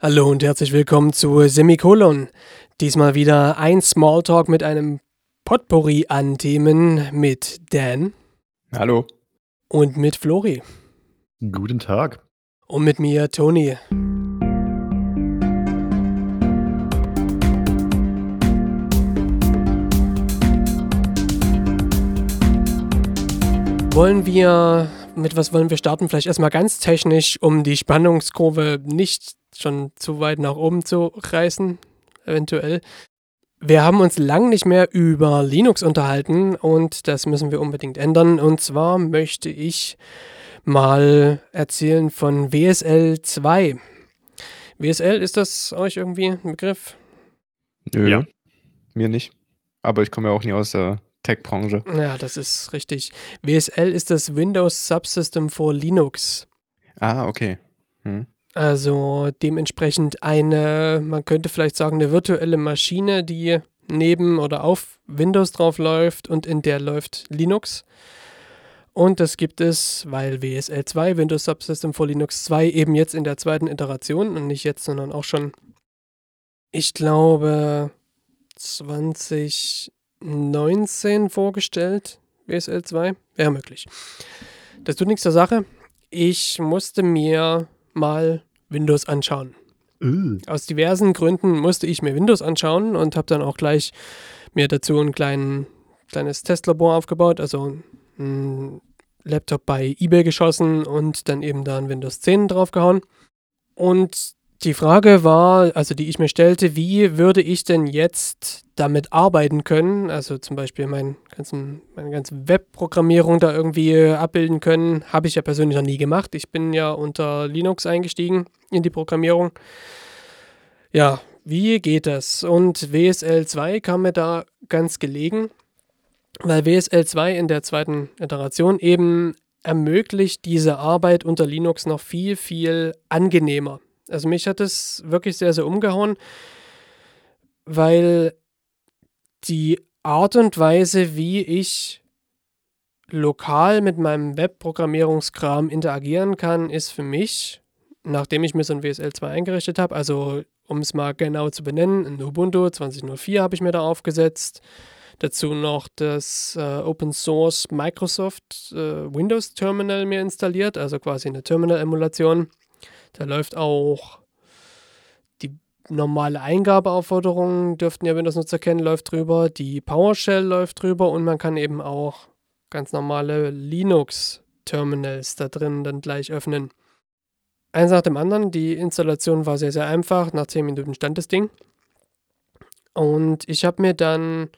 Hallo und herzlich willkommen zu Semikolon. Diesmal wieder ein Smalltalk mit einem Potpourri an Themen mit Dan. Hallo. Und mit Flori. Guten Tag. Und mit mir, Toni. Wollen wir, mit was wollen wir starten? Vielleicht erstmal ganz technisch, um die Spannungskurve nicht schon zu weit nach oben zu reißen, eventuell. Wir haben uns lang nicht mehr über Linux unterhalten und das müssen wir unbedingt ändern. Und zwar möchte ich mal erzählen von WSL 2. WSL, ist das euch irgendwie ein Begriff? Nö, ja. mir nicht. Aber ich komme ja auch nie aus der Tech-Branche. Ja, das ist richtig. WSL ist das Windows Subsystem for Linux. Ah, okay. Hm. Also dementsprechend eine, man könnte vielleicht sagen, eine virtuelle Maschine, die neben oder auf Windows drauf läuft und in der läuft Linux. Und das gibt es, weil WSL 2, Windows Subsystem for Linux 2, eben jetzt in der zweiten Iteration und nicht jetzt, sondern auch schon, ich glaube, 2019 vorgestellt, WSL 2. Wäre möglich. Das tut nichts zur Sache. Ich musste mir mal Windows anschauen. Uh. Aus diversen Gründen musste ich mir Windows anschauen und habe dann auch gleich mir dazu ein klein, kleines Testlabor aufgebaut, also ein Laptop bei eBay geschossen und dann eben da ein Windows 10 draufgehauen. Und die Frage war, also die ich mir stellte, wie würde ich denn jetzt damit arbeiten können? Also zum Beispiel mein ganzen, meine ganze Webprogrammierung da irgendwie abbilden können. Habe ich ja persönlich noch nie gemacht. Ich bin ja unter Linux eingestiegen in die Programmierung. Ja, wie geht das? Und WSL 2 kam mir da ganz gelegen, weil WSL 2 in der zweiten Iteration eben ermöglicht diese Arbeit unter Linux noch viel, viel angenehmer. Also mich hat es wirklich sehr, sehr umgehauen, weil die Art und Weise, wie ich lokal mit meinem Webprogrammierungskram interagieren kann, ist für mich, nachdem ich mir so ein WSL 2 eingerichtet habe, also um es mal genau zu benennen, ein Ubuntu 2004 habe ich mir da aufgesetzt. Dazu noch das äh, Open Source Microsoft äh, Windows Terminal mir installiert, also quasi eine Terminal-Emulation. Da läuft auch die normale Eingabeaufforderung, dürften ja Windows-Nutzer kennen, läuft drüber. Die PowerShell läuft drüber und man kann eben auch ganz normale Linux-Terminals da drin dann gleich öffnen. Eins nach dem anderen, die Installation war sehr, sehr einfach. Nach 10 Minuten stand das Ding. Und ich habe mir dann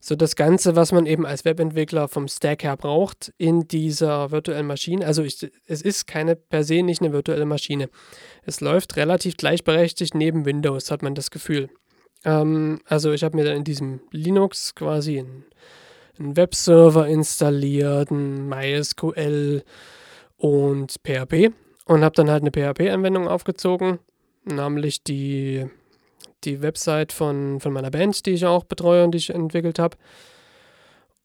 so das Ganze, was man eben als Webentwickler vom Stack her braucht, in dieser virtuellen Maschine. Also ich, es ist keine per se nicht eine virtuelle Maschine. Es läuft relativ gleichberechtigt neben Windows, hat man das Gefühl. Ähm, also ich habe mir dann in diesem Linux quasi einen, einen Webserver installiert, ein MySQL und PHP und habe dann halt eine PHP-Anwendung aufgezogen, namentlich die die Website von, von meiner Band, die ich auch betreue und die ich entwickelt habe.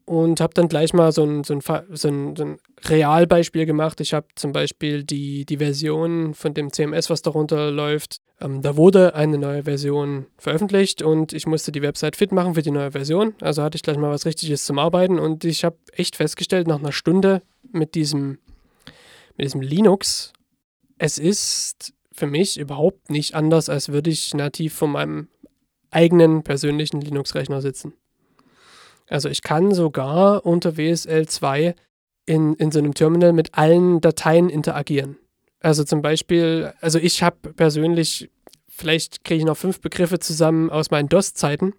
Und habe dann gleich mal so ein, so ein, so ein, so ein Realbeispiel gemacht. Ich habe zum Beispiel die, die Version von dem CMS, was darunter läuft. Ähm, da wurde eine neue Version veröffentlicht und ich musste die Website fit machen für die neue Version. Also hatte ich gleich mal was Richtiges zum Arbeiten und ich habe echt festgestellt, nach einer Stunde mit diesem, mit diesem Linux, es ist für mich überhaupt nicht anders, als würde ich nativ von meinem eigenen persönlichen Linux-Rechner sitzen. Also ich kann sogar unter WSL 2 in, in so einem Terminal mit allen Dateien interagieren. Also zum Beispiel, also ich habe persönlich, vielleicht kriege ich noch fünf Begriffe zusammen aus meinen DOS-Zeiten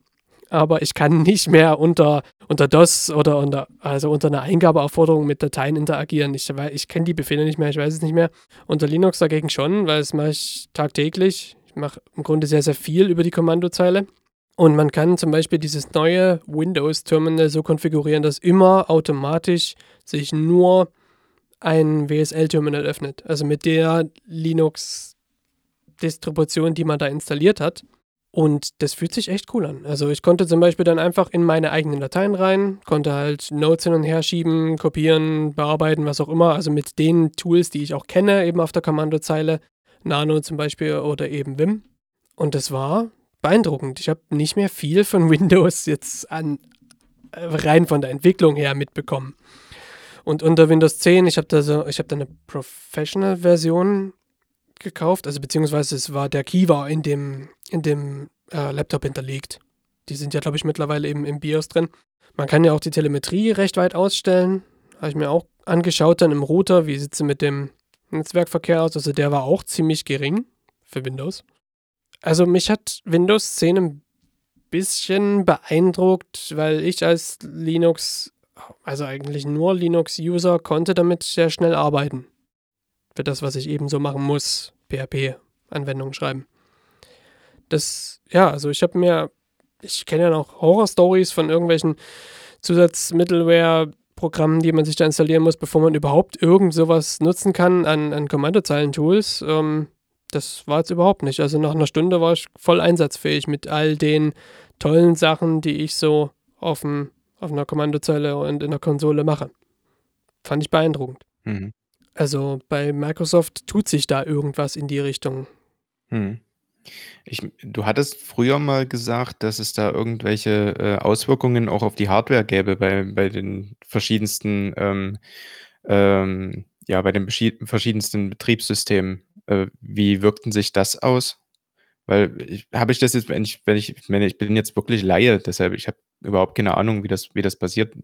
aber ich kann nicht mehr unter, unter DOS oder unter, also unter einer Eingabeaufforderung mit Dateien interagieren. Ich, ich kenne die Befehle nicht mehr, ich weiß es nicht mehr. Unter Linux dagegen schon, weil das mache ich tagtäglich. Ich mache im Grunde sehr, sehr viel über die Kommandozeile. Und man kann zum Beispiel dieses neue Windows-Terminal so konfigurieren, dass immer automatisch sich nur ein WSL-Terminal öffnet. Also mit der Linux-Distribution, die man da installiert hat. Und das fühlt sich echt cool an. Also ich konnte zum Beispiel dann einfach in meine eigenen Dateien rein, konnte halt Notes hin und her schieben, kopieren, bearbeiten, was auch immer. Also mit den Tools, die ich auch kenne, eben auf der Kommandozeile. Nano zum Beispiel oder eben Vim. Und das war beeindruckend. Ich habe nicht mehr viel von Windows jetzt an, äh, rein von der Entwicklung her mitbekommen. Und unter Windows 10, ich habe da so, ich habe da eine Professional-Version gekauft, also beziehungsweise es war der Kiva in dem, in dem äh, Laptop hinterlegt. Die sind ja, glaube ich, mittlerweile eben im BIOS drin. Man kann ja auch die Telemetrie recht weit ausstellen. Habe ich mir auch angeschaut dann im Router, wie sieht sie mit dem Netzwerkverkehr aus. Also der war auch ziemlich gering für Windows. Also mich hat Windows 10 ein bisschen beeindruckt, weil ich als Linux, also eigentlich nur Linux-User, konnte damit sehr schnell arbeiten. Für das, was ich eben so machen muss, PHP-Anwendungen schreiben. Das, ja, also ich habe mir, ich kenne ja noch Horror-Stories von irgendwelchen Zusatz-Middleware-Programmen, die man sich da installieren muss, bevor man überhaupt irgend sowas nutzen kann an, an Kommandozeilen-Tools. Ähm, das war jetzt überhaupt nicht. Also nach einer Stunde war ich voll einsatzfähig mit all den tollen Sachen, die ich so auf, dem, auf einer Kommandozeile und in der Konsole mache. Fand ich beeindruckend. Mhm. Also bei Microsoft tut sich da irgendwas in die Richtung. Mhm. Ich, du hattest früher mal gesagt, dass es da irgendwelche äh, Auswirkungen auch auf die Hardware gäbe bei, bei den verschiedensten, ähm, ähm, ja, bei den verschiedensten Betriebssystemen. Äh, wie wirkten sich das aus? Weil habe ich das jetzt, wenn ich, wenn ich, wenn ich bin jetzt wirklich Laie, deshalb, ich habe überhaupt keine Ahnung, wie das, wie das passiert.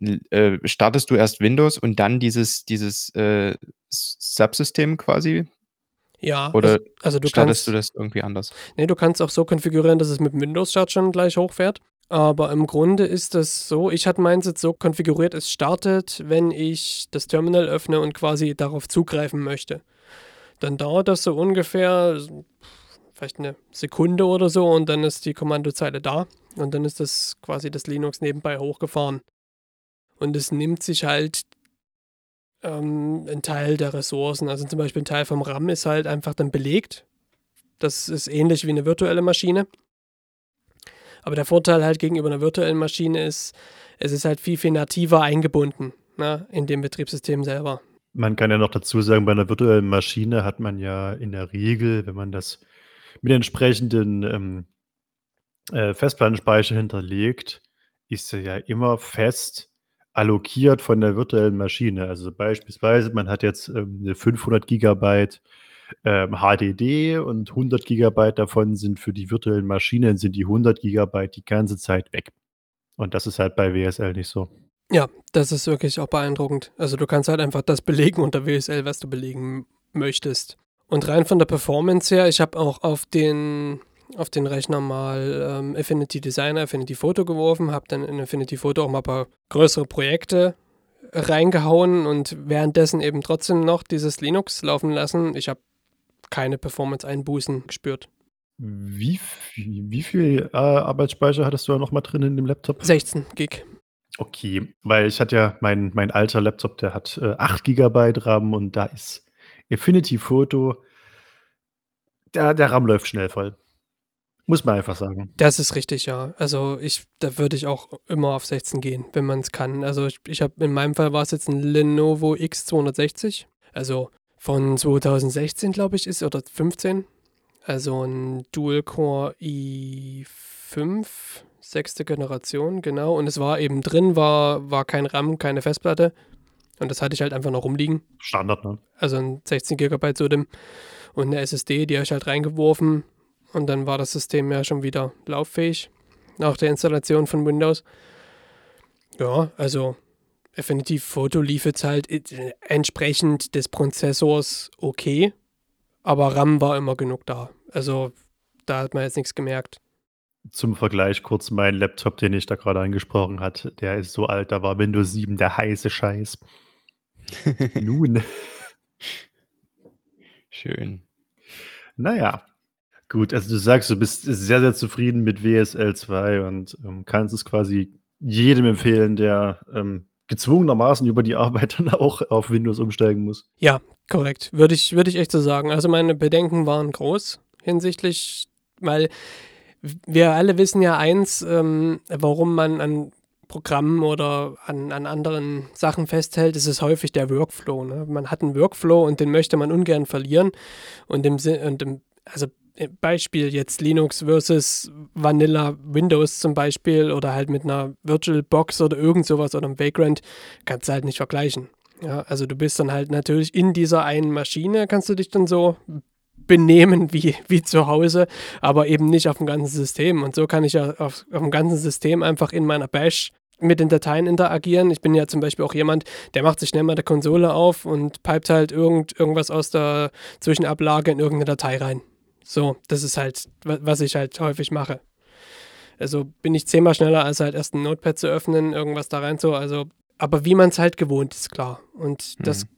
Äh, startest du erst Windows und dann dieses, dieses äh, Subsystem quasi? Ja, Oder also, also du startest kannst, du das irgendwie anders? nee, du kannst auch so konfigurieren, dass es mit dem Windows-Start schon gleich hochfährt. Aber im Grunde ist das so, ich hatte meins jetzt so konfiguriert, es startet, wenn ich das Terminal öffne und quasi darauf zugreifen möchte dann dauert das so ungefähr vielleicht eine Sekunde oder so und dann ist die Kommandozeile da und dann ist das quasi das Linux nebenbei hochgefahren. Und es nimmt sich halt ähm, einen Teil der Ressourcen, also zum Beispiel ein Teil vom RAM ist halt einfach dann belegt. Das ist ähnlich wie eine virtuelle Maschine. Aber der Vorteil halt gegenüber einer virtuellen Maschine ist, es ist halt viel, viel nativer eingebunden ne, in dem Betriebssystem selber. Man kann ja noch dazu sagen, bei einer virtuellen Maschine hat man ja in der Regel, wenn man das mit entsprechenden ähm, äh, Festplattenspeicher hinterlegt, ist er ja immer fest allokiert von der virtuellen Maschine. Also beispielsweise, man hat jetzt ähm, eine 500 Gigabyte ähm, HDD und 100 Gigabyte davon sind für die virtuellen Maschinen, sind die 100 Gigabyte die ganze Zeit weg. Und das ist halt bei WSL nicht so. Ja, das ist wirklich auch beeindruckend. Also du kannst halt einfach das belegen unter WSL, was du belegen möchtest. Und rein von der Performance her, ich habe auch auf den, auf den Rechner mal ähm, Affinity Designer, Affinity Photo geworfen, habe dann in Affinity Photo auch mal ein paar größere Projekte reingehauen und währenddessen eben trotzdem noch dieses Linux laufen lassen. Ich habe keine Performance-Einbußen gespürt. Wie, wie viel äh, Arbeitsspeicher hattest du da nochmal drin in dem Laptop? 16 Gig. Okay, weil ich hatte ja mein, mein alter Laptop, der hat äh, 8 GB RAM und da ist Affinity Photo, der, der RAM läuft schnell voll. Muss man einfach sagen. Das ist richtig, ja. Also ich, da würde ich auch immer auf 16 gehen, wenn man es kann. Also ich, ich habe in meinem Fall war es jetzt ein Lenovo X260, also von 2016 glaube ich ist oder 15, also ein Dual Core i5 sechste Generation, genau. Und es war eben drin, war, war kein RAM, keine Festplatte. Und das hatte ich halt einfach noch rumliegen. Standard, ne? Also ein 16 GB dem und eine SSD, die habe ich halt reingeworfen. Und dann war das System ja schon wieder lauffähig. Nach der Installation von Windows. Ja, also Definitiv Foto lief jetzt halt entsprechend des Prozessors okay. Aber RAM war immer genug da. Also da hat man jetzt nichts gemerkt. Zum Vergleich kurz mein Laptop, den ich da gerade angesprochen hat, der ist so alt, da war Windows 7 der heiße Scheiß. Nun. Schön. Naja. Gut, also du sagst, du bist sehr, sehr zufrieden mit WSL 2 und ähm, kannst es quasi jedem empfehlen, der ähm, gezwungenermaßen über die Arbeit dann auch auf Windows umsteigen muss. Ja, korrekt. Würde ich, würde ich echt so sagen. Also meine Bedenken waren groß hinsichtlich, weil wir alle wissen ja eins, ähm, warum man an Programmen oder an, an anderen Sachen festhält, ist es häufig der Workflow. Ne? Man hat einen Workflow und den möchte man ungern verlieren. Und im, im also Beispiel jetzt Linux versus Vanilla Windows zum Beispiel oder halt mit einer VirtualBox oder irgend sowas oder einem Vagrant, kannst du halt nicht vergleichen. Ja, also du bist dann halt natürlich in dieser einen Maschine, kannst du dich dann so benehmen wie, wie zu Hause, aber eben nicht auf dem ganzen System. Und so kann ich ja auf, auf dem ganzen System einfach in meiner Bash mit den Dateien interagieren. Ich bin ja zum Beispiel auch jemand, der macht sich schnell mal der Konsole auf und pipet halt irgend, irgendwas aus der Zwischenablage in irgendeine Datei rein. So, das ist halt, was ich halt häufig mache. Also bin ich zehnmal schneller, als halt erst ein Notepad zu öffnen, irgendwas da rein so. Also, aber wie man es halt gewohnt ist, klar. Und das mhm.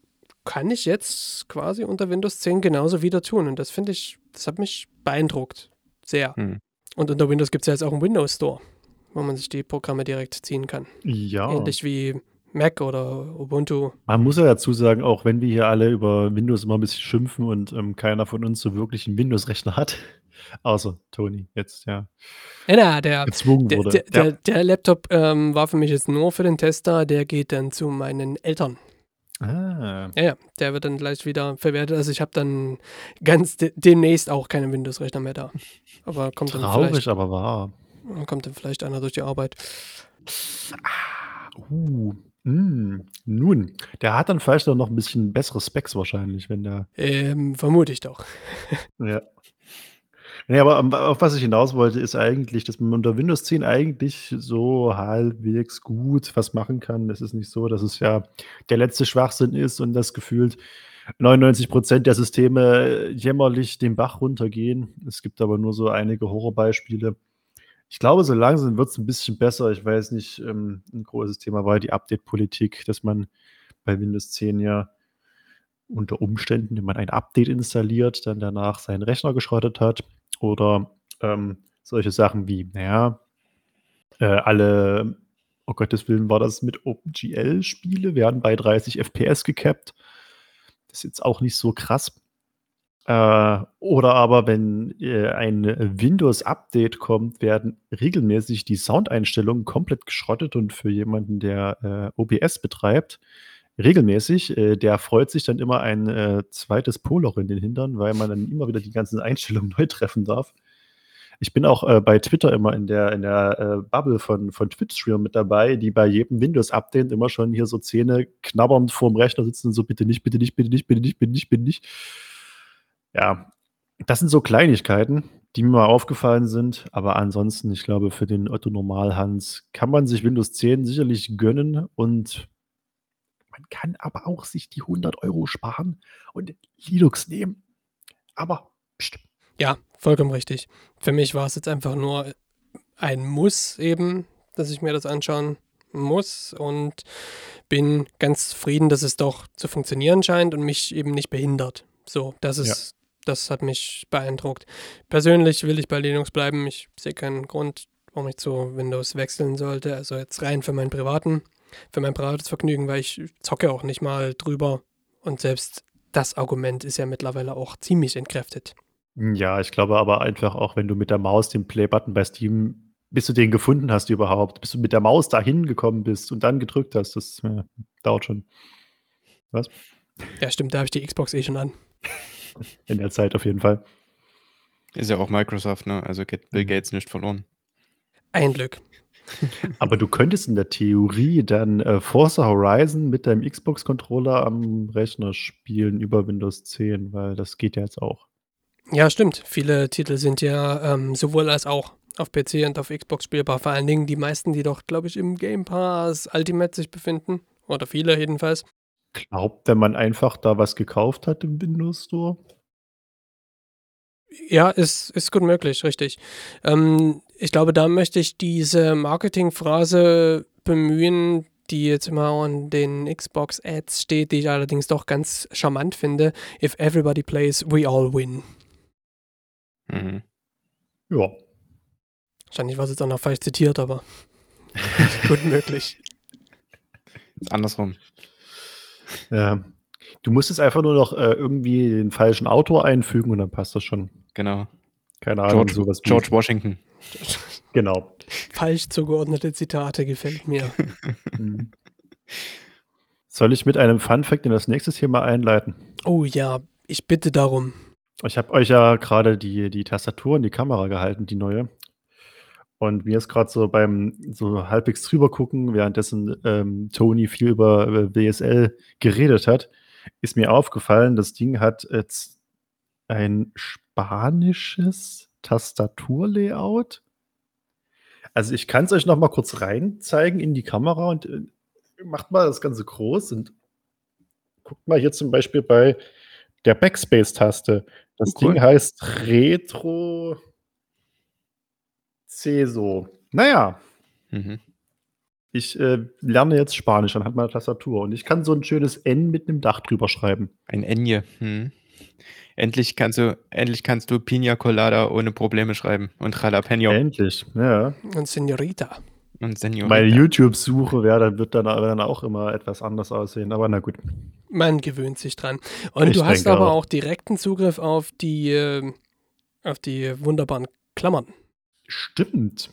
kann ich jetzt quasi unter Windows 10 genauso wieder tun. Und das finde ich, das hat mich beeindruckt. Sehr. Mhm. Und unter Windows gibt es ja jetzt auch einen Windows Store, wo man sich die Programme direkt ziehen kann. Ja. Ähnlich wie Mac oder Ubuntu. Man muss ja dazu sagen, auch wenn wir hier alle über Windows immer ein bisschen schimpfen und ähm, keiner von uns so wirklich einen Windows-Rechner hat, außer Toni jetzt, ja. Ja, der, gezwungen wurde. Der, der, ja. der Laptop ähm, war für mich jetzt nur für den Tester, der geht dann zu meinen Eltern. Ah. Ja, ja, der wird dann gleich wieder verwertet. Also ich habe dann ganz de demnächst auch keinen Windows-Rechner mehr da. Aber kommt dann Traurig, aber wahr. Kommt dann vielleicht einer durch die Arbeit. Ah, uh, hm, nun, der hat dann vielleicht auch noch ein bisschen bessere Specs wahrscheinlich, wenn der Ähm, vermute ich doch. Ja. Ne, aber, ähm, auf was ich hinaus wollte, ist eigentlich, dass man unter Windows 10 eigentlich so halbwegs gut was machen kann. Es ist nicht so, dass es ja der letzte Schwachsinn ist und das gefühlt 99% der Systeme jämmerlich den Bach runtergehen. Es gibt aber nur so einige Horrorbeispiele. Ich glaube, so langsam wird es ein bisschen besser. Ich weiß nicht, ähm, 'n großes Thema war die Update-Politik, dass man bei Windows 10 ja unter Umständen, wenn man ein Update installiert, dann danach seinen Rechner geschrottet hat oder, ähm, solche Sachen wie, naja, äh, alle oh Gottes Willen, war das mit OpenGL-Spiele werden bei 30 FPS gekappt. Das ist jetzt auch nicht so krass. Äh, oder aber, wenn äh, ein Windows-Update kommt, werden regelmäßig die Soundeinstellungen komplett geschrottet und für jemanden, der äh, OBS betreibt, regelmäßig, äh, der freut sich dann immer ein äh, zweites Poloch in den Hintern, weil man dann immer wieder die ganzen Einstellungen neu treffen darf. Ich bin auch äh, bei Twitter immer in der, in der äh, Bubble von, von Twitch-Streamer mit dabei, die bei jedem Windows-Update immer schon hier so Zähne knabbernd vorm Rechner sitzen so, bitte nicht, bitte nicht, bitte nicht, bitte nicht, bitte nicht, bitte nicht. Ja, das sind so Kleinigkeiten, die mir mal aufgefallen sind. Aber ansonsten, ich glaube, für den Otto Normalhans kann man sich Windows 10 sicherlich gönnen und man kann aber auch sich die 100 Euro sparen und Linux nehmen. Aber pst. Ja, vollkommen richtig. Für mich war es jetzt einfach nur ein Muss eben, dass ich mir das anschauen muss und bin ganz zufrieden, dass es doch zu funktionieren scheint und mich eben nicht behindert. So, das ist das hat mich beeindruckt. Persönlich will ich bei Linux bleiben. Ich sehe keinen Grund, warum ich zu Windows wechseln sollte. Also jetzt rein für meinen privaten, für mein privates Vergnügen, weil ich zocke auch nicht mal drüber. Und selbst das Argument ist ja mittlerweile auch ziemlich entkräftet. Ja, ich glaube aber einfach auch, wenn du mit der Maus den Play-Button bei Steam, bis du den gefunden hast überhaupt, bis du mit der Maus dahin gekommen bist und dann gedrückt hast, das ja, dauert schon. Was? Ja, stimmt, da habe ich die Xbox eh schon an. in der Zeit auf jeden Fall. Ist ja auch Microsoft, ne? Also geht Bill mhm. Gates nicht verloren. Ein Glück. Aber du könntest in der Theorie dann äh, Forza Horizon mit deinem Xbox-Controller am Rechner spielen über Windows 10, weil das geht ja jetzt auch. Ja, stimmt. Viele Titel sind ja ähm, sowohl als auch auf PC und auf Xbox spielbar. Vor allen Dingen die meisten, die doch, glaube ich, im Game Pass Ultimate sich befinden. Oder viele jedenfalls glaubt, wenn man einfach da was gekauft hat im Windows Store? Ja, ist, ist gut möglich, richtig. Ähm, ich glaube, da möchte ich diese Marketingphrase bemühen, die jetzt immer an den Xbox-Ads steht, die ich allerdings doch ganz charmant finde. If everybody plays, we all win. Mhm. Ja. Wahrscheinlich war es jetzt auch noch falsch zitiert, aber gut möglich. Andersrum. Ja. Du musstest einfach nur noch äh, irgendwie den falschen Autor einfügen und dann passt das schon. Genau. Keine Ahnung, George, sowas. George Washington. Genau. falsch zugeordnete Zitate gefällt mir. Mhm. Soll ich mit einem Fun-Fact in das nächste Thema einleiten? Oh ja, ich bitte darum. Ich habe euch ja gerade die, die Tastatur in die Kamera gehalten, die neue. Und mir ist gerade so beim so halbwegs drüber gucken, währenddessen ähm, Tony viel über, über WSL geredet hat, ist mir aufgefallen, das Ding hat jetzt ein spanisches Tastaturlayout. Also ich kann es euch noch mal kurz rein zeigen in die Kamera und äh, macht mal das Ganze groß und guckt mal hier zum Beispiel bei der Backspace-Taste. Das Cool. Ding heißt Retro Ceso. Naja, Mhm. ich äh, lerne jetzt Spanisch anhand meiner Tastatur und ich kann so ein schönes N mit einem Dach drüber schreiben. Ein Enje. Hm. Endlich kannst du, endlich kannst du Pina Colada ohne Probleme schreiben und Jalapeno Endlich, ja. Und Senorita. und Senor. Meine YouTube-Suche wäre, dann wird dann, dann auch immer etwas anders aussehen, aber na gut. Man gewöhnt sich dran. Und Ich du hast aber auch. auch direkten Zugriff auf die, äh, auf die wunderbaren Klammern. Stimmt.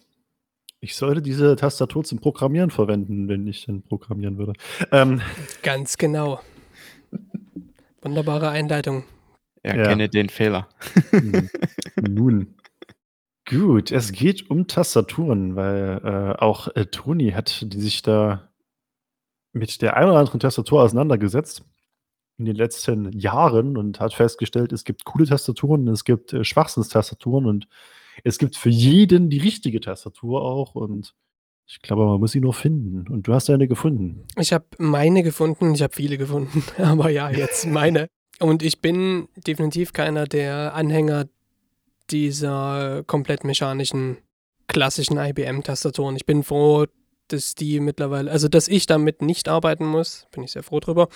Ich sollte diese Tastatur zum Programmieren verwenden, wenn ich denn programmieren würde. Ähm, Ganz genau. Wunderbare Einleitung. Erkenne den Fehler. Hm. Nun. Gut, es geht um Tastaturen, weil äh, auch äh, Toni hat die sich da mit der einen oder anderen Tastatur auseinandergesetzt in den letzten Jahren und hat festgestellt, es gibt coole Tastaturen, es gibt äh, Schwachsinnstastaturen und es gibt für jeden die richtige Tastatur auch und ich glaube, man muss sie nur finden. Und du hast eine gefunden. Ich habe meine gefunden, ich habe viele gefunden, aber ja, jetzt meine. Und ich bin definitiv keiner der Anhänger dieser komplett mechanischen, klassischen IBM-Tastaturen. Ich bin froh, dass die mittlerweile, also dass ich damit nicht arbeiten muss, bin ich sehr froh drüber.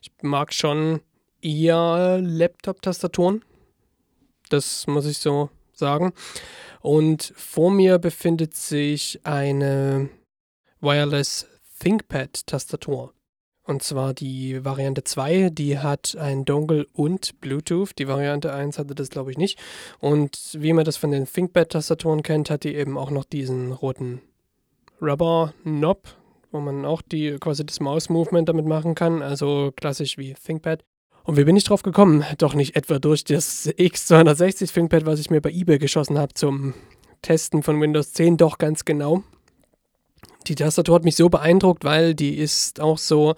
Ich mag schon eher Laptop-Tastaturen. Das muss ich so sagen. Und vor mir befindet sich eine Wireless ThinkPad-Tastatur. Und zwar die Variante 2, die hat ein Dongle und Bluetooth. Die Variante 1 hatte das, glaube ich, nicht. Und wie man das von den ThinkPad-Tastaturen kennt, hat die eben auch noch diesen roten Rubber-Knob, wo man auch die, quasi das Maus-Movement damit machen kann. Also klassisch wie ThinkPad. Und wie bin ich drauf gekommen? Doch nicht etwa durch das X260 ThinkPad, was ich mir bei eBay geschossen habe zum Testen von Windows 10, doch ganz genau. Die Tastatur hat mich so beeindruckt, weil die ist auch so,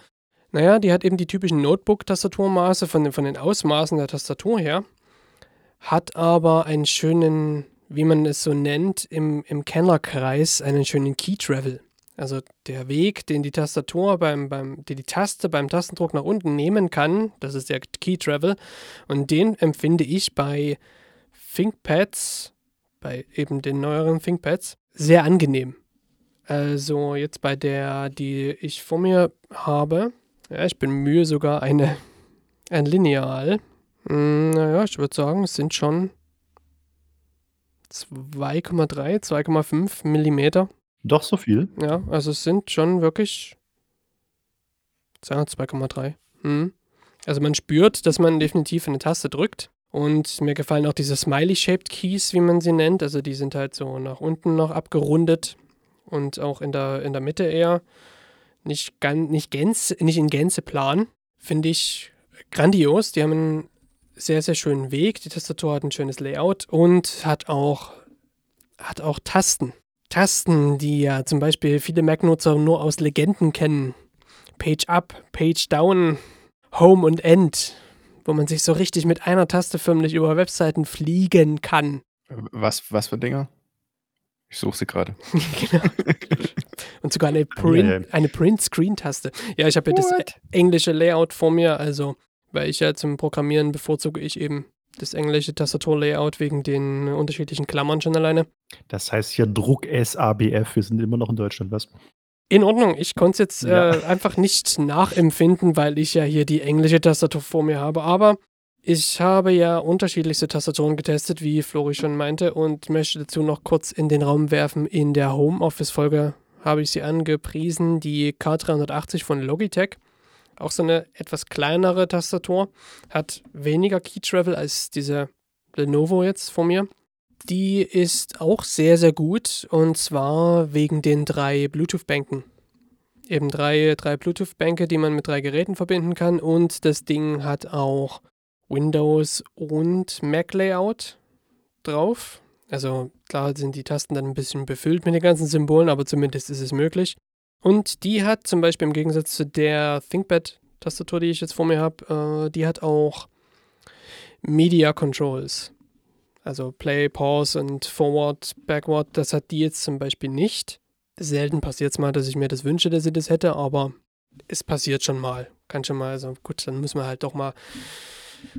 naja, die hat eben die typischen Notebook-Tastaturmaße von, den- von den Ausmaßen der Tastatur her, hat aber einen schönen, wie man es so nennt, im, im Kennerkreis einen schönen Key-Travel. Also der Weg, den die Tastatur beim, beim, die die Taste beim Tastendruck nach unten nehmen kann, das ist der Key-Travel. Und den empfinde ich bei ThinkPads, bei eben den neueren ThinkPads, sehr angenehm. Also jetzt bei der, die ich vor mir habe, ja, ich bemühe sogar eine, ein Lineal. Hm, Naja, ich würde sagen, es sind schon 2,3, 2,5 Millimeter. Doch so viel. Ja, also es sind schon wirklich ja, 2,3. Hm. Also man spürt, dass man definitiv eine Taste drückt. Und mir gefallen auch diese Smiley-Shaped Keys, wie man sie nennt. Also die sind halt so nach unten noch abgerundet und auch in der, in der Mitte eher. Nicht, gan, nicht, gänze, nicht in Gänze plan. Finde ich grandios. Die haben einen sehr, sehr schönen Weg. Die Tastatur hat ein schönes Layout und hat auch, hat auch Tasten. Tasten, die ja zum Beispiel viele Mac-Nutzer nur aus Legenden kennen. Page Up, Page Down, Home und End, wo man sich so richtig mit einer Taste förmlich über Webseiten fliegen kann. Was, was für Dinger? Ich suche sie gerade. genau. Und sogar eine Print, Eieiei. eine Print-Screen-Taste. Ja, ich habe ja das englische Layout vor mir, also weil ich ja zum Programmieren bevorzuge ich eben das englische Tastaturlayout wegen den unterschiedlichen Klammern schon alleine. Das heißt hier Druck SABF. Wir sind immer noch in Deutschland, was? In Ordnung, ich konnte es jetzt Ja. äh, einfach nicht nachempfinden, weil ich ja hier die englische Tastatur vor mir habe. Aber ich habe ja unterschiedlichste Tastaturen getestet, wie Flori schon meinte, und möchte dazu noch kurz in den Raum werfen. In der Homeoffice-Folge habe ich sie angepriesen, die K380 von Logitech. Auch so eine etwas kleinere Tastatur, hat weniger Key Travel als diese Lenovo jetzt vor mir. Die ist auch sehr, sehr gut und zwar wegen den drei Bluetooth-Bänken. Eben drei, drei Bluetooth-Bänke, die man mit drei Geräten verbinden kann und das Ding hat auch Windows und Mac Layout drauf. Also klar sind die Tasten dann ein bisschen befüllt mit den ganzen Symbolen, aber zumindest ist es möglich. Und die hat zum Beispiel im Gegensatz zu der ThinkPad-Tastatur, die ich jetzt vor mir habe, äh, die hat auch Media Controls. Also Play, Pause und Forward, Backward, das hat die jetzt zum Beispiel nicht. Selten passiert es mal, dass ich mir das wünsche, dass sie das hätte, aber es passiert schon mal. Kann schon mal, also gut, dann muss man halt doch mal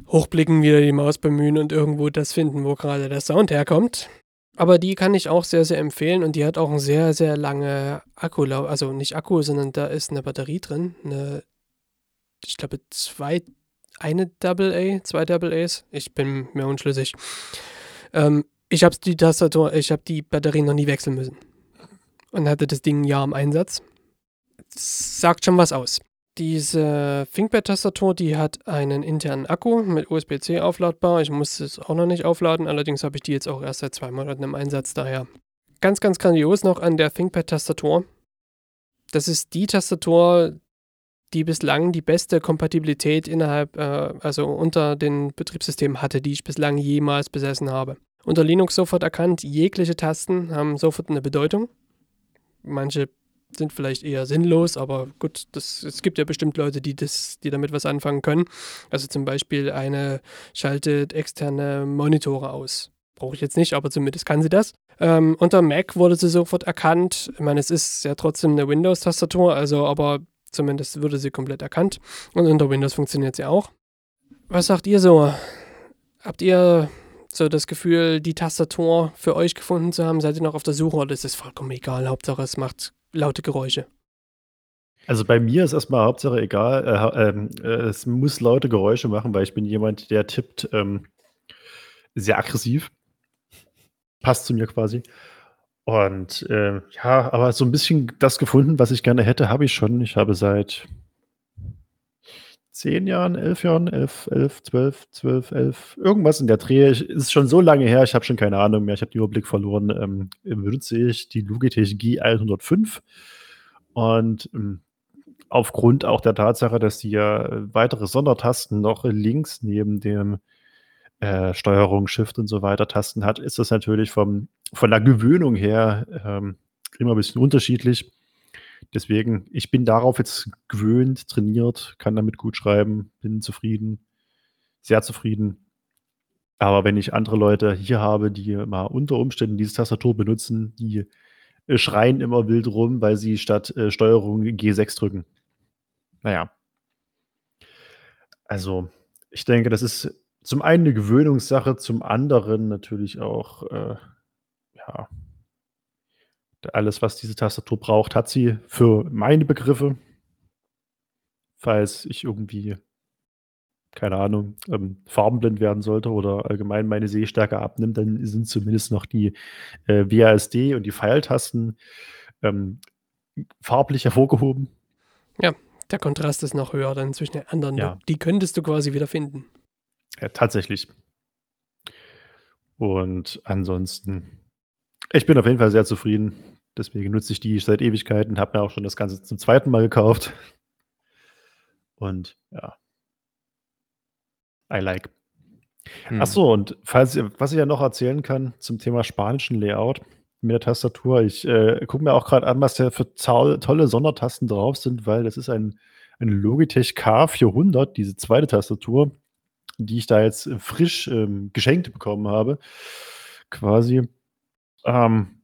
hochblicken, wieder die Maus bemühen und irgendwo das finden, wo gerade der Sound herkommt. Aber die kann ich auch sehr, sehr empfehlen und die hat auch ein sehr, sehr lange Akku, also nicht Akku, sondern da ist eine Batterie drin, eine, ich glaube, zwei, eine Double A, zwei Double A's, ich bin mir unschlüssig. Ähm, ich habe die Tastatur, ich habe die Batterie noch nie wechseln müssen. Und hatte das Ding ein Jahr im Einsatz. Das sagt schon was aus. Diese ThinkPad-Tastatur, die hat einen internen Akku mit USB-C aufladbar. Ich muss es auch noch nicht aufladen, allerdings habe ich die jetzt auch erst seit zwei Monaten im Einsatz, daher. Ganz, ganz grandios noch an der ThinkPad-Tastatur. Das ist die Tastatur, die bislang die beste Kompatibilität innerhalb, äh, also unter den Betriebssystemen hatte, die ich bislang jemals besessen habe. Unter Linux sofort erkannt, jegliche Tasten haben sofort eine Bedeutung. Manche sind vielleicht eher sinnlos, aber gut, das, es gibt ja bestimmt Leute, die, das, die damit was anfangen können. Also zum Beispiel eine schaltet externe Monitore aus. Brauche ich jetzt nicht, aber zumindest kann sie das. Ähm, unter Mac wurde sie sofort erkannt. Ich meine, es ist ja trotzdem eine Windows-Tastatur, also aber Zumindest wurde sie komplett erkannt. Und unter Windows funktioniert sie auch. Was sagt ihr so? Habt ihr so das Gefühl, die Tastatur für euch gefunden zu haben? Seid ihr noch auf der Suche oder ist es vollkommen egal? Hauptsache, es macht laute Geräusche. Also bei mir ist erstmal Hauptsache egal, äh, ähm, äh, es muss laute Geräusche machen, weil ich bin jemand, der tippt ähm, sehr aggressiv. Passt zu mir quasi. Und, äh, ja, aber so ein bisschen das gefunden, was ich gerne hätte, habe ich schon. Ich habe seit 10 Jahren, 11 Jahren, 11, 11, 12, 12, 11, irgendwas in der Dreh. Ich ist schon so lange her, ich habe schon keine Ahnung mehr, ich habe den Überblick verloren, ähm, benutze ich die Logitech G105 und, ähm, aufgrund auch der Tatsache, dass die ja weitere Sondertasten noch links neben dem äh, Steuerung, Shift und so weiter Tasten hat, ist das natürlich vom, von der Gewöhnung her ähm, immer ein bisschen unterschiedlich. Deswegen, ich bin darauf jetzt gewöhnt, trainiert, kann damit gut schreiben, bin zufrieden, sehr zufrieden. Aber wenn ich andere Leute hier habe, die mal unter Umständen diese Tastatur benutzen, die äh, schreien immer wild rum, weil sie statt äh, Steuerung G6 drücken. Naja. Also, ich denke, das ist zum einen eine Gewöhnungssache, zum anderen natürlich auch, äh, ja alles, was diese Tastatur braucht, hat sie für meine Begriffe. Falls ich irgendwie, keine Ahnung, ähm, farbenblind werden sollte oder allgemein meine Sehstärke abnimmt, dann sind zumindest noch die, äh, WASD und die Pfeiltasten, ähm, farblich hervorgehoben. Ja, der Kontrast ist noch höher dann zwischen den anderen. Ja. Die könntest du quasi wieder finden. Ja, tatsächlich. Und ansonsten, ich bin auf jeden Fall sehr zufrieden. Deswegen nutze ich die seit Ewigkeiten, habe mir auch schon das Ganze zum zweiten Mal gekauft. Und ja. I like. Hm. Ach so, und falls, was ich ja noch erzählen kann zum Thema spanischen Layout mit der Tastatur. Ich äh, gucke mir auch gerade an, was da für tolle Sondertasten drauf sind, weil das ist ein, eine Logitech K400, diese zweite Tastatur die ich da jetzt frisch ähm, geschenkt bekommen habe, quasi. Ähm,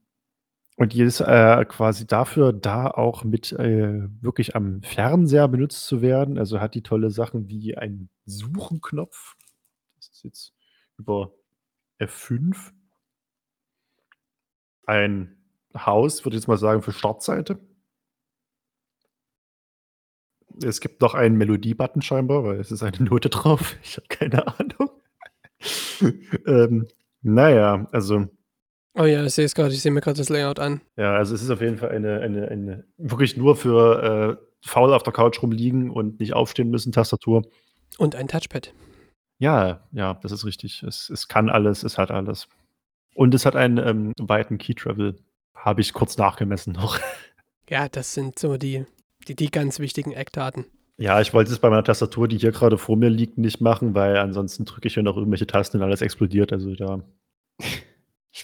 und die ist äh, quasi dafür da auch mit äh, wirklich am Fernseher benutzt zu werden. Also hat die tolle Sachen wie ein Suchenknopf. Das ist jetzt über F5. Ein Haus, würde ich jetzt mal sagen, für Startseite. Es gibt noch einen Melodie-Button scheinbar, weil es ist eine Note drauf. Ich habe keine Ahnung. ähm, naja, also. Oh ja, ich sehe es gerade, ich sehe mir gerade das Layout an. Ja, also es ist auf jeden Fall eine, eine, eine wirklich nur für äh, faul auf der Couch rumliegen und nicht aufstehen müssen, Tastatur. Und ein Touchpad. Ja, ja, das ist richtig. Es, es kann alles, es hat alles. Und es hat einen ähm, weiten Key Travel. Habe ich kurz nachgemessen noch. Ja, das sind so die, die, die ganz wichtigen Eckdaten. Ja, ich wollte es bei meiner Tastatur, die hier gerade vor mir liegt, nicht machen, weil ansonsten drücke ich ja noch irgendwelche Tasten und alles explodiert. Also da.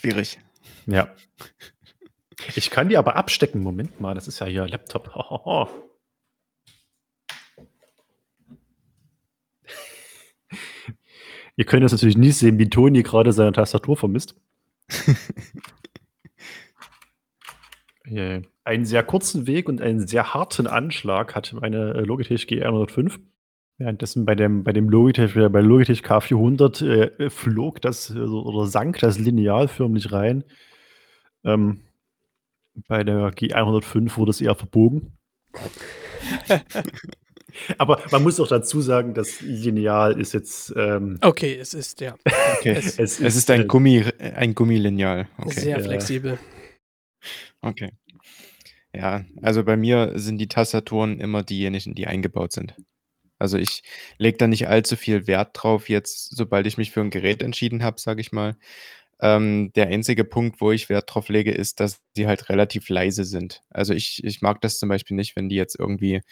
Schwierig. Ja. Ich kann die aber abstecken. Moment mal, das ist ja hier Laptop. Ihr könnt das natürlich nicht sehen, wie Toni gerade seine Tastatur vermisst. einen sehr kurzen Weg und einen sehr harten Anschlag hat meine Logitech G105. Währenddessen bei dem, bei dem Logitech, bei Logitech K400 äh, flog das äh, oder sank das Lineal förmlich rein. Ähm, bei der G105 wurde es eher verbogen. Aber man muss auch dazu sagen, das Lineal ist jetzt. Ähm, okay, es ist, ja. Okay. es, es, es, ist ein, äh, Gummi, ein Gummilineal. Okay. Sehr flexibel. Okay. Ja, also bei mir sind die Tastaturen immer diejenigen, die eingebaut sind. Also ich lege da nicht allzu viel Wert drauf, jetzt, sobald ich mich für ein Gerät entschieden habe, sage ich mal. Ähm, der einzige Punkt, wo ich Wert drauf lege, ist, dass sie halt relativ leise sind. Also ich, ich mag das zum Beispiel nicht, wenn die jetzt irgendwie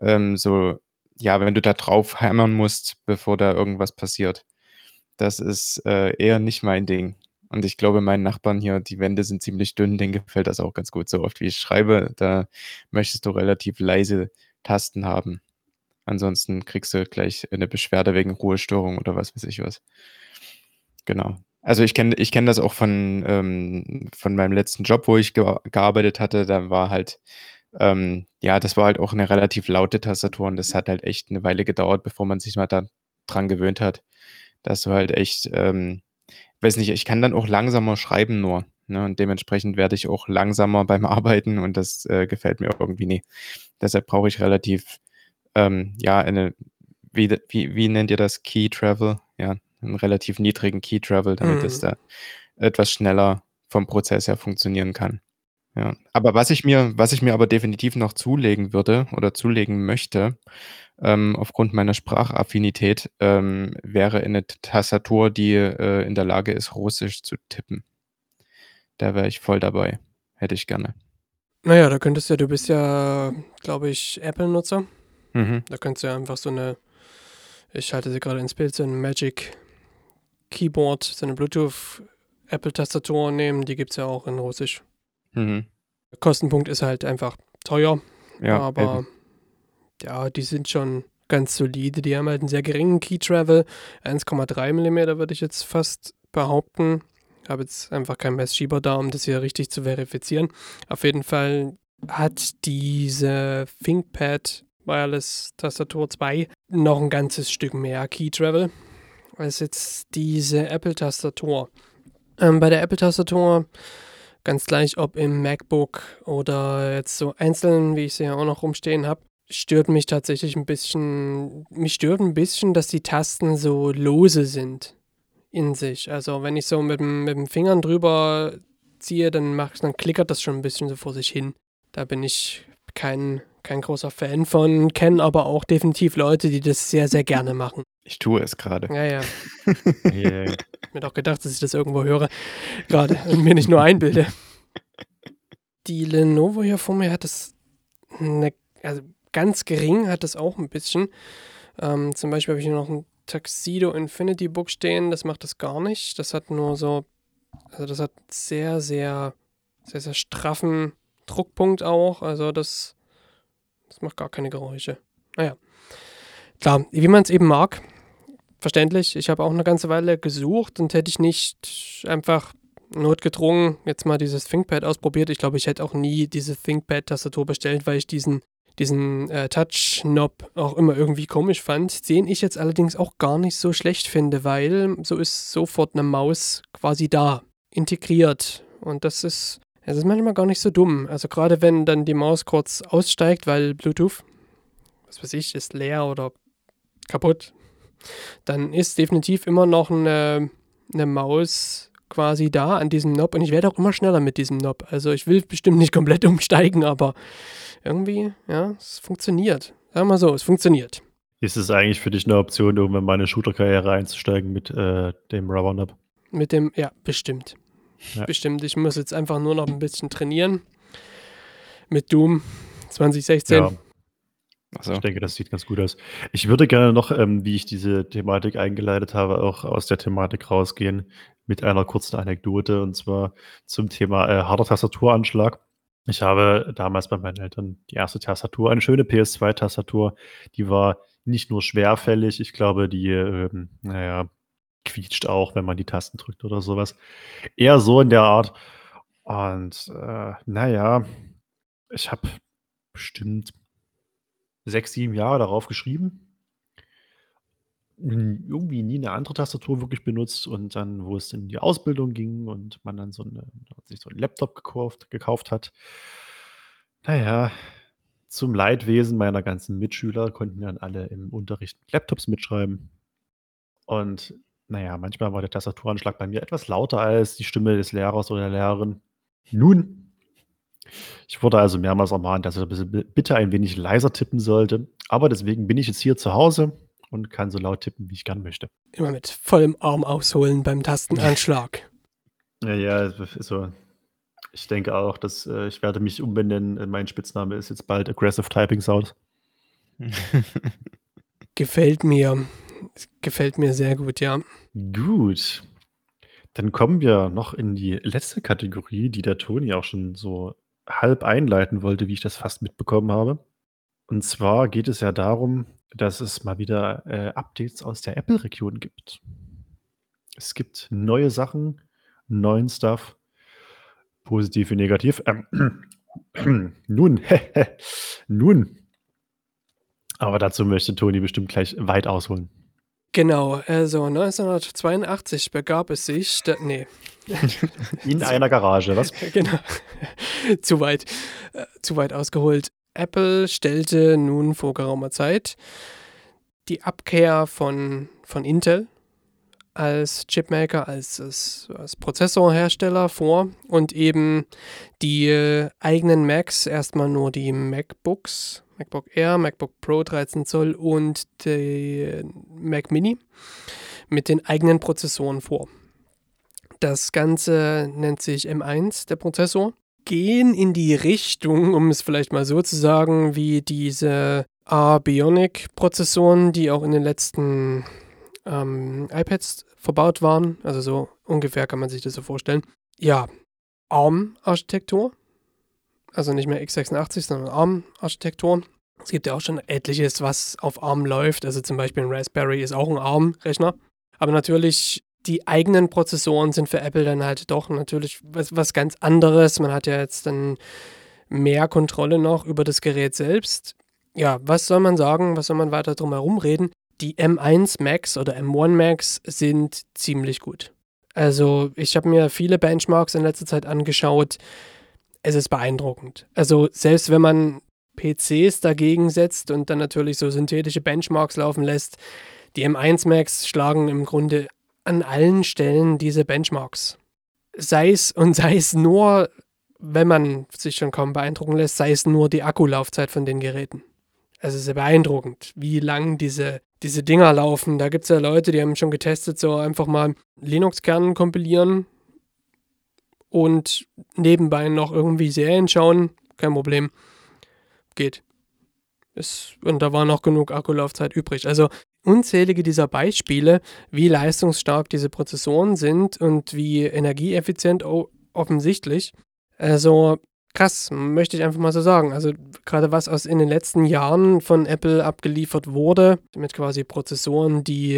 ähm, so, ja, wenn du da drauf hämmern musst, bevor da irgendwas passiert. Das ist äh, eher nicht mein Ding. Und ich glaube, meinen Nachbarn hier, die Wände sind ziemlich dünn, denen gefällt das auch ganz gut. So oft wie ich schreibe, da möchtest du relativ leise Tasten haben. Ansonsten kriegst du gleich eine Beschwerde wegen Ruhestörung oder was weiß ich was. Genau. Also ich kenne ich kenn das auch von, ähm, von meinem letzten Job, wo ich ge gearbeitet hatte. Da war halt, ähm, ja, das war halt auch eine relativ laute Tastatur und das hat halt echt eine Weile gedauert, bevor man sich mal da dran gewöhnt hat. Dass du halt echt, ähm, weiß nicht, ich kann dann auch langsamer schreiben nur. Ne? Und dementsprechend werde ich auch langsamer beim Arbeiten und das äh, gefällt mir irgendwie nie. Deshalb brauche ich relativ, ähm, ja, eine, wie, wie, wie nennt ihr das? Key Travel? Ja, einen relativ niedrigen Key Travel, damit mhm. es da etwas schneller vom Prozess her funktionieren kann. Ja. Aber was ich mir, was ich mir aber definitiv noch zulegen würde oder zulegen möchte, ähm, aufgrund meiner Sprachaffinität, ähm, wäre eine Tastatur, die äh, in der Lage ist, Russisch zu tippen. Da wäre ich voll dabei. Hätte ich gerne. Naja, da könntest du ja, du bist ja, glaube ich, Apple-Nutzer. Mhm. Da könntest du ja einfach so eine, ich halte sie gerade ins Bild, so ein Magic Keyboard, so eine Bluetooth Apple-Tastatur nehmen. Die gibt es ja auch in Russisch. Mhm. Kostenpunkt ist halt einfach teuer. Ja, aber eben. ja, die sind schon ganz solide. Die haben halt einen sehr geringen Key Travel. 1,3 mm würde ich jetzt fast behaupten. Ich habe jetzt einfach keinen Messschieber da, um das hier richtig zu verifizieren. Auf jeden Fall hat diese ThinkPad Wireless Tastatur 2 noch ein ganzes Stück mehr Key Travel als jetzt diese Apple-Tastatur. Ähm, bei der Apple-Tastatur Ganz gleich, ob im MacBook oder jetzt so einzeln, wie ich sie ja auch noch rumstehen habe, stört mich tatsächlich ein bisschen, mich stört ein bisschen, dass die Tasten so lose sind in sich. Also wenn ich so mit, mit den Fingern drüber ziehe, dann, mach, dann klickert das schon ein bisschen so vor sich hin. Da bin ich kein, kein großer Fan von, kenne aber auch definitiv Leute, die das sehr, sehr gerne machen. Ich tue es gerade. Ja, ja. yeah. mir doch gedacht, dass ich das irgendwo höre. Gerade und mir nicht nur einbilde. Die Lenovo hier vor mir hat das eine, also ganz gering hat das auch ein bisschen. Ähm, zum Beispiel habe ich hier noch ein Tuxedo Infinity Book stehen, das macht das gar nicht. Das hat nur so, also das hat sehr, sehr, sehr, sehr straffen Druckpunkt auch. Also das, das macht gar keine Geräusche. Naja. Klar, wie man es eben mag verständlich. Ich habe auch eine ganze Weile gesucht und hätte ich nicht einfach notgedrungen jetzt mal dieses ThinkPad ausprobiert. Ich glaube, ich hätte auch nie diese ThinkPad-Tastatur bestellt, weil ich diesen, diesen äh, Touch-Knob auch immer irgendwie komisch fand. Den ich jetzt allerdings auch gar nicht so schlecht finde, weil so ist sofort eine Maus quasi da, integriert. Und das ist, das ist manchmal gar nicht so dumm. Also gerade wenn dann die Maus kurz aussteigt, weil Bluetooth, was weiß ich, ist leer oder kaputt, dann ist definitiv immer noch eine, eine Maus quasi da an diesem Knob und ich werde auch immer schneller mit diesem Knob. Also ich will bestimmt nicht komplett umsteigen, aber irgendwie, ja, es funktioniert. Sagen wir mal so, es funktioniert. Ist es eigentlich für dich eine Option, um in meine Shooter-Karriere einzusteigen mit äh, dem Rubber Knob? Mit dem, ja, bestimmt. Ja. bestimmt. Ich muss jetzt einfach nur noch ein bisschen trainieren. Mit Doom 2016. Ja, Also, ich denke, das sieht ganz gut aus. Ich würde gerne noch, ähm, wie ich diese Thematik eingeleitet habe, auch aus der Thematik rausgehen mit einer kurzen Anekdote und zwar zum Thema äh, harter Tastaturanschlag. Ich habe damals bei meinen Eltern die erste Tastatur, eine schöne PS2-Tastatur, die war nicht nur schwerfällig, ich glaube, die, ähm, naja, quietscht auch, wenn man die Tasten drückt oder sowas. Eher so in der Art. Und äh, naja, ich habe bestimmt sechs, sieben Jahre darauf geschrieben. Irgendwie nie eine andere Tastatur wirklich benutzt und dann, wo es in die Ausbildung ging und man dann so eine, sich so einen Laptop gekauft, gekauft hat. Naja, zum Leidwesen meiner ganzen Mitschüler konnten dann alle im Unterricht Laptops mitschreiben. Und naja, manchmal war der Tastaturanschlag bei mir etwas lauter als die Stimme des Lehrers oder der Lehrerin. Nun, ich wurde also mehrmals ermahnt, dass ich bitte ein wenig leiser tippen sollte. Aber deswegen bin ich jetzt hier zu Hause und kann so laut tippen, wie ich gern möchte. Immer mit vollem Arm ausholen beim Tastenanschlag. Ja, ja, so. Ich denke auch, dass äh, ich werde mich umbenennen. Mein Spitzname ist jetzt bald Aggressive Typing Sound. Gefällt mir. Gefällt mir sehr gut, ja. Gut. Dann kommen wir noch in die letzte Kategorie, die der Toni auch schon so halb einleiten wollte, wie ich das fast mitbekommen habe. Und zwar geht es ja darum, dass es mal wieder äh, Updates aus der Apple-Region gibt. Es gibt neue Sachen, neuen Stuff, positiv wie negativ. Ähm, nun, nun. Aber dazu möchte Toni bestimmt gleich weit ausholen. Genau, also 1982 begab es sich, da, nee, In einer Garage, was? genau, zu weit, äh, zu weit ausgeholt. Apple stellte nun vor geraumer Zeit die Abkehr von, von Intel als Chipmaker, als, als, als Prozessorhersteller vor und eben die äh, eigenen Macs, erstmal nur die MacBooks, MacBook Air, MacBook Pro 13 Zoll und die Mac Mini mit den eigenen Prozessoren vor. Das Ganze nennt sich M1, der Prozessor. Gehen in die Richtung, um es vielleicht mal so zu sagen, wie diese A-Bionic-Prozessoren, die auch in den letzten ähm, iPads verbaut waren. Also so ungefähr kann man sich das so vorstellen. Ja, ARM-Architektur. Also nicht mehr x86, sondern ARM-Architektur. Es gibt ja auch schon etliches, was auf ARM läuft. Also zum Beispiel ein Raspberry ist auch ein ARM-Rechner. Aber natürlich, die eigenen Prozessoren sind für Apple dann halt doch natürlich was, was ganz anderes. Man hat ja jetzt dann mehr Kontrolle noch über das Gerät selbst. Ja, was soll man sagen? Was soll man weiter drum herum reden? Die M1 Max oder M1 Max sind ziemlich gut. Also ich habe mir viele Benchmarks in letzter Zeit angeschaut. Es ist beeindruckend. Also selbst wenn man PCs dagegen setzt und dann natürlich so synthetische Benchmarks laufen lässt, die M1 Max schlagen im Grunde an allen Stellen diese Benchmarks. Sei es und sei es nur, wenn man sich schon kaum beeindrucken lässt, sei es nur die Akkulaufzeit von den Geräten. Also sehr beeindruckend, wie lang diese, diese Dinger laufen. Da gibt es ja Leute, die haben schon getestet, so einfach mal Linux-Kern kompilieren und nebenbei noch irgendwie Serien schauen. Kein Problem. Geht. Ist, und da war noch genug Akkulaufzeit übrig. Also unzählige dieser Beispiele, wie leistungsstark diese Prozessoren sind und wie energieeffizient offensichtlich. Also krass, möchte ich einfach mal so sagen. Also gerade was aus in den letzten Jahren von Apple abgeliefert wurde, mit quasi Prozessoren, die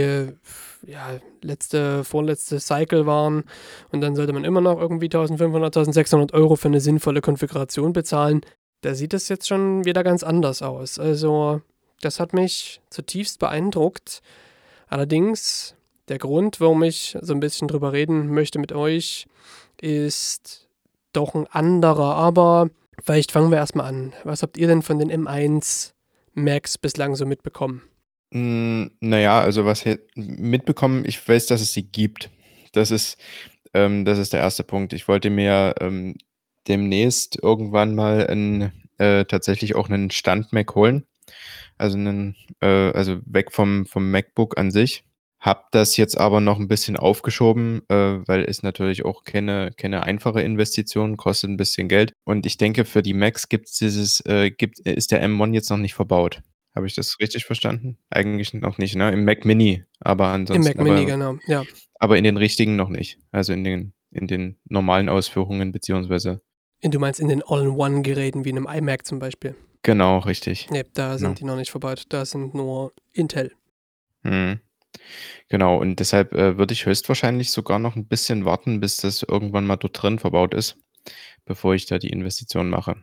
ja letzte, vorletzte Cycle waren und dann sollte man immer noch irgendwie 1500, 1600 Euro für eine sinnvolle Konfiguration bezahlen. Da sieht es jetzt schon wieder ganz anders aus. Also das hat mich zutiefst beeindruckt. Allerdings, der Grund, warum ich so ein bisschen drüber reden möchte mit euch, ist doch ein anderer. Aber vielleicht fangen wir erstmal an. Was habt ihr denn von den M1 Macs bislang so mitbekommen? Hm, naja, also was mitbekommen, ich weiß, dass es sie gibt. Das ist, ähm, das ist der erste Punkt. Ich wollte mir ähm, demnächst irgendwann mal 'n äh, tatsächlich auch einen Stand-Mac holen. Also einen, äh, also weg vom, vom MacBook an sich. Habe das jetzt aber noch ein bisschen aufgeschoben, äh, weil es natürlich auch keine keine einfache Investition, kostet ein bisschen Geld. Und ich denke, für die Macs gibt's dieses äh, gibt ist der M1 jetzt noch nicht verbaut. Habe ich das richtig verstanden? Eigentlich noch nicht, ne? Im Mac Mini, aber Im ansonsten Mac Mini, aber genau, ja. aber in den richtigen noch nicht. Also, in den in den normalen Ausführungen beziehungsweise Du meinst in den All-in-One-Geräten wie in 'nem iMac zum Beispiel? Genau, richtig. Ne, da Genau. sind die noch nicht verbaut. Da sind nur Intel. Mhm. Genau, und deshalb, äh, würde ich höchstwahrscheinlich sogar noch ein bisschen warten, bis das irgendwann mal dort drin verbaut ist, bevor ich da die Investition mache.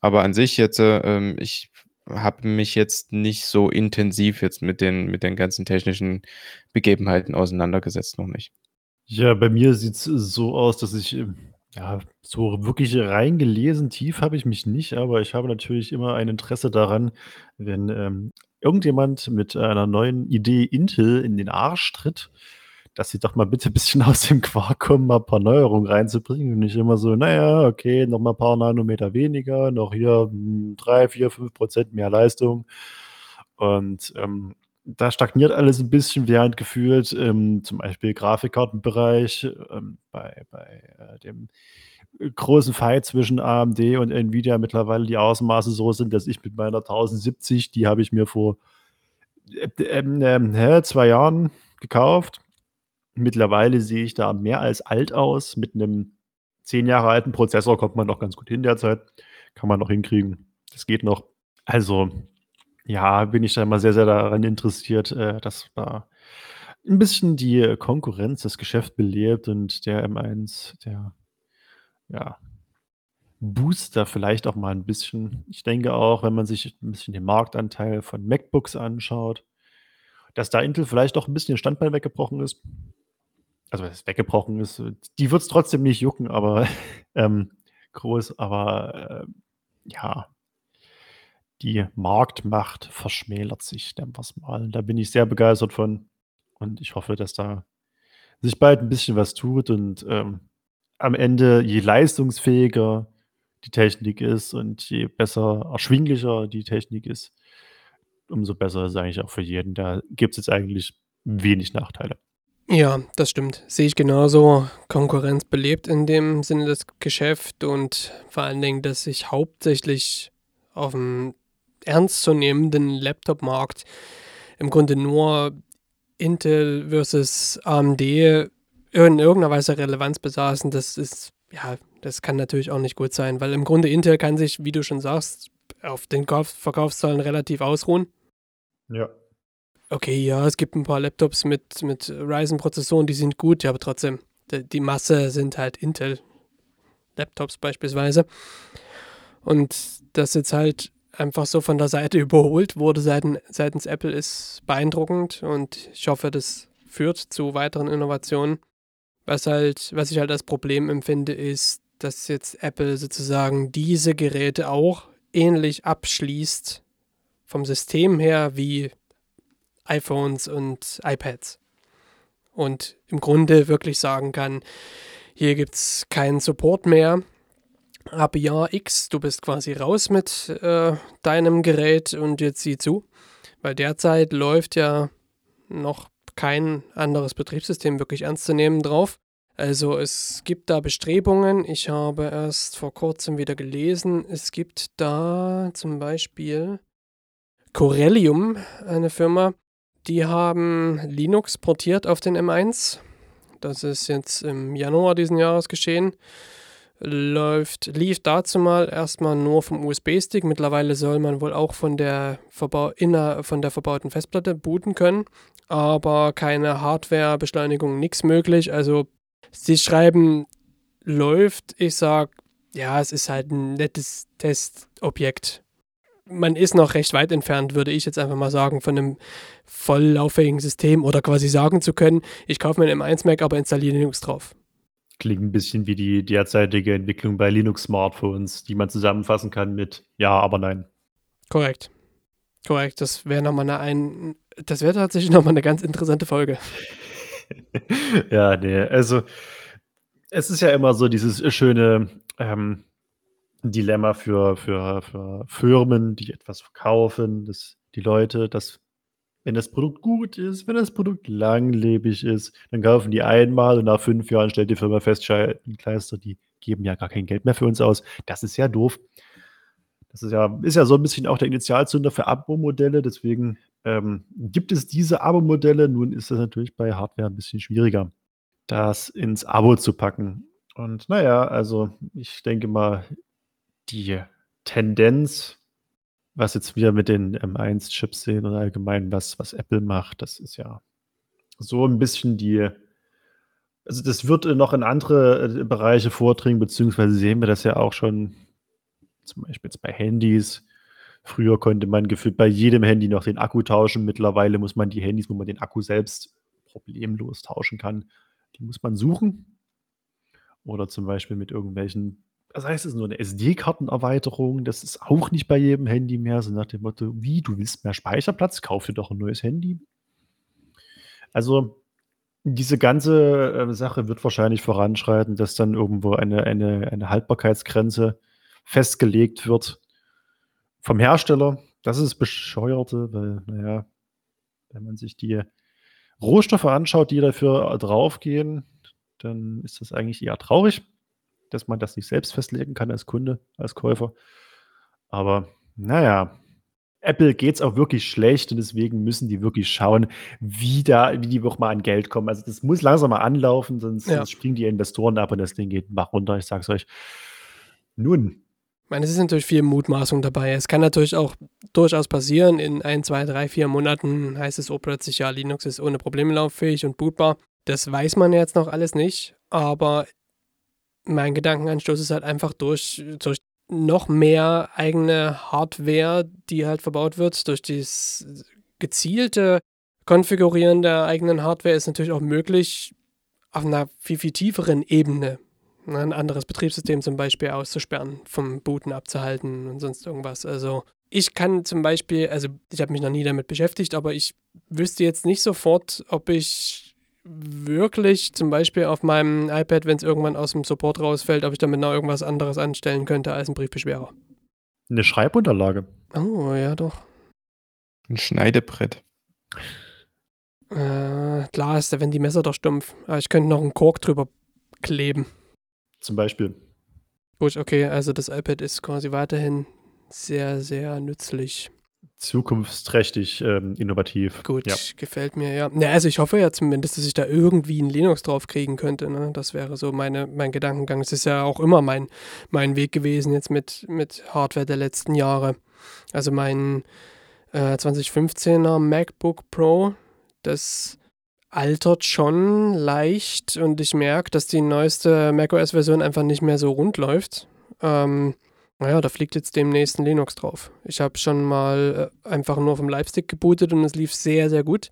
Aber an sich jetzt, äh, ähm, ich habe mich jetzt nicht so intensiv jetzt mit den mit den ganzen technischen Begebenheiten auseinandergesetzt, noch nicht. Ja, bei mir sieht's so aus, dass ich, ähm, ja, so wirklich reingelesen tief habe ich mich nicht, aber ich habe natürlich immer ein Interesse daran, wenn, ähm, irgendjemand mit einer neuen Idee Intel in den Arsch tritt, dass sie doch mal bitte bisschen aus dem Quark kommen, mal 'n paar Neuerungen reinzubringen und nicht immer so: „Na ja, okay, noch mal paar Nanometer weniger, noch hier, hm, 3, 4, 5% mehr Leistung.“ Und, ähm, da stagniert alles 'n bisschen, während gefühlt, ähm, zum Beispiel Grafikkartenbereich, ähm, bei bei, äh, dem, äh, großen Fight zwischen AMD und Nvidia mittlerweile die Ausmaße so sind, dass ich mit meiner 1070 die habe ich mir vor, äh, ähm, ähm, hä, 2 Jahren gekauft. Mittlerweile sehe ich da mehr als alt aus. Mit 'nem 10 Jahre alten Prozessor kommt man noch ganz gut hin derzeit. Kann man noch hinkriegen. Das geht noch. Also, ja, bin ich da immer sehr, sehr daran interessiert, äh, dass da 'n bisschen die Konkurrenz das Geschäft belebt und der M1, der, ja, boost da vielleicht auch mal 'n bisschen. Ich denke auch, wenn man sich 'n bisschen den Marktanteil von MacBooks anschaut, dass da Intel vielleicht auch 'n bisschen Standbein weggebrochen ist. Also, was heißt weggebrochen ist, äh, die wird's trotzdem nicht jucken, aber, ähm, groß, aber, ähm, ja die Marktmacht verschmälert sich, nennen wir's mal. Da bin ich sehr begeistert von und ich hoffe, dass da sich bald 'n bisschen was tut und, ähm, am Ende, je leistungsfähiger die Technik ist und je besser erschwinglicher die Technik ist, umso besser ist es eigentlich auch für jeden. Da gibt's jetzt eigentlich wenig Nachteile. Ja, das stimmt. Sehe ich genauso. Konkurrenz belebt in dem Sinne das Geschäft und vor allen Dingen, dass sich hauptsächlich auf'm ernstzunehmenden Laptopmarkt im Grunde nur Intel versus AMD in irgendeiner Weise Relevanz besaßen, das ist ja, das kann natürlich auch nicht gut sein, weil im Grunde Intel kann sich, wie du schon sagst, auf den Kauf Verkaufszahlen relativ ausruhen. Ja. Okay, ja, es gibt 'n paar Laptops mit mit Ryzen-Prozessoren, die sind gut, ja, aber trotzdem, d die Masse sind halt Intel-Laptops beispielsweise. Und dass jetzt halt einfach so von der Seite überholt wurde seiten seitens Apple, ist beeindruckend und ich hoffe, das führt zu weiteren Innovationen. Was halt was ich halt als Problem empfinde, ist, dass jetzt Apple sozusagen diese Geräte auch ähnlich abschließt vom System her wie iPhones und iPads. Und im Grunde wirklich sagen kann: „Hier gibt's keinen Support mehr. Ab Jahr X, du bist quasi raus mit, äh, deinem Gerät und jetzt sieh zu.“ Weil derzeit läuft ja noch kein anderes Betriebssystem wirklich ernst zu nehmen drauf. Also, es gibt da Bestrebungen. Ich habe erst vor Kurzem wieder gelesen, es gibt da zum Beispiel Corellium, eine Firma, die haben Linux portiert auf den M1. Das ist jetzt im Januar diesen Jahres geschehen. Läuft lief erst mal nur vom USB-Stick. Mittlerweile soll man wohl auch von der verbau inner von der verbauten Festplatte booten können, aber keine Hardwarebeschleunigung, nix möglich. Also, sie schreiben: „Läuft.“ Ich sage: „Ja, es ist halt 'n nettes Testobjekt.“ Man ist noch recht weit entfernt, würde ich jetzt einfach mal sagen, von 'nem voll lauffähigen System oder quasi sagen zu können: „Ich kaufe mir 'n M1 Mac, aber installiere Linux drauf.“ Klingt 'n bisschen wie die derzeitige Entwicklung bei Linux-Smartphones, die man zusammenfassen kann mit „Ja, aber nein“. Korrekt. Korrekt. Das wäre noch mal 'ne ein das wäre tatsächlich noch mal 'ne ganz interessante Folge. Ja, ne, also, es ist ja immer so dieses schöne, ähm, Dilemma für für für Firmen, die etwas verkaufen, dass die Leute das wenn das Produkt gut ist, wenn das Produkt langlebig ist, dann kaufen die einmal und nach fünf Jahren stellt die Firma fest, Kleister, die geben ja gar kein Geld mehr für uns aus. Das ist ja doof. Das ist ja, ist ja so ein bisschen auch der Initialzünder für Abo-Modelle. Deswegen ähm, gibt es diese Abo-Modelle. Nun ist es natürlich bei Hardware ein bisschen schwieriger, das ins Abo zu packen. Und naja, also ich denke mal, die Tendenz was jetzt wir mit den M1-Chips sehen oder allgemein was, was Apple macht, das ist ja so ein bisschen die. Also, das wird noch in andere äh, Bereiche vordringen, beziehungsweise sehen wir das ja auch schon, zum Beispiel jetzt bei Handys. Früher konnte man gefühlt bei jedem Handy noch den Akku tauschen. Mittlerweile muss man die Handys, wo man den Akku selbst problemlos tauschen kann, die muss man suchen. Oder zum Beispiel mit irgendwelchen das heißt, es ist nur eine SD-Kartenerweiterung. Das ist auch nicht bei jedem Handy mehr. So nach dem Motto, wie, du willst mehr Speicherplatz? Kauf dir doch ein neues Handy. Also, diese ganze äh, Sache wird wahrscheinlich voranschreiten, dass dann irgendwo eine, eine, eine Haltbarkeitsgrenze festgelegt wird vom Hersteller. Das ist bescheuerte, weil, naja, wenn man sich die Rohstoffe anschaut, die dafür draufgehen, dann ist das eigentlich eher traurig dass man das nicht selbst festlegen kann als Kunde, als Käufer. Aber naja, Apple geht es auch wirklich schlecht und deswegen müssen die wirklich schauen, wie, da, wie die auch mal an Geld kommen. Also das muss langsam mal anlaufen, sonst, ja. sonst springen die Investoren ab und das Ding geht Bach runter. Ich sag's euch. Nun. Ich meine, es ist natürlich viel Mutmaßung dabei. Es kann natürlich auch durchaus passieren. In ein, zwei, drei, vier Monaten heißt es oh plötzlich, ja, Linux ist ohne Probleme lauffähig und bootbar. Das weiß man jetzt noch alles nicht. Aber mein Gedankenanstoß ist halt einfach durch, durch noch mehr eigene Hardware, die halt verbaut wird, durch das gezielte Konfigurieren der eigenen Hardware ist natürlich auch möglich, auf einer viel, viel tieferen Ebene ein anderes Betriebssystem zum Beispiel auszusperren, vom Booten abzuhalten und sonst irgendwas. Also ich kann zum Beispiel, also ich habe mich noch nie damit beschäftigt, aber ich wüsste jetzt nicht sofort, ob ich wirklich zum Beispiel auf meinem iPad, wenn es irgendwann aus dem Support rausfällt, ob ich damit noch irgendwas anderes anstellen könnte als ein Briefbeschwerer. Eine Schreibunterlage. Oh, ja, doch. Ein Schneidebrett. Äh, klar ist, wenn die Messer doch stumpf. Aber ich könnte noch einen Kork drüber kleben. Zum Beispiel. Gut, okay, also das iPad ist quasi weiterhin sehr, sehr nützlich zukunftsträchtig, ähm, innovativ. Gut, ja. gefällt mir, ja. ja. Also ich hoffe ja zumindest, dass ich da irgendwie ein Linux drauf kriegen könnte. Ne? Das wäre so meine, mein Gedankengang. Es ist ja auch immer mein, mein Weg gewesen jetzt mit, mit Hardware der letzten Jahre. Also mein äh, 2015er MacBook Pro, das altert schon leicht und ich merke, dass die neueste macOS-Version einfach nicht mehr so rund läuft. Ähm, naja, da fliegt jetzt demnächst ein Linux drauf. Ich habe schon mal äh, einfach nur vom Live-Stick gebootet und es lief sehr, sehr gut.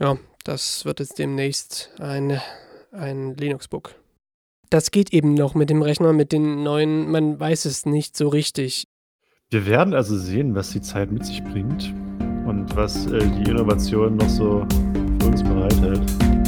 Ja, das wird jetzt demnächst ein, ein Linux-Book. Das geht eben noch mit dem Rechner, mit den neuen, man weiß es nicht so richtig. Wir werden also sehen, was die Zeit mit sich bringt und was äh, die Innovation noch so uns bereithält.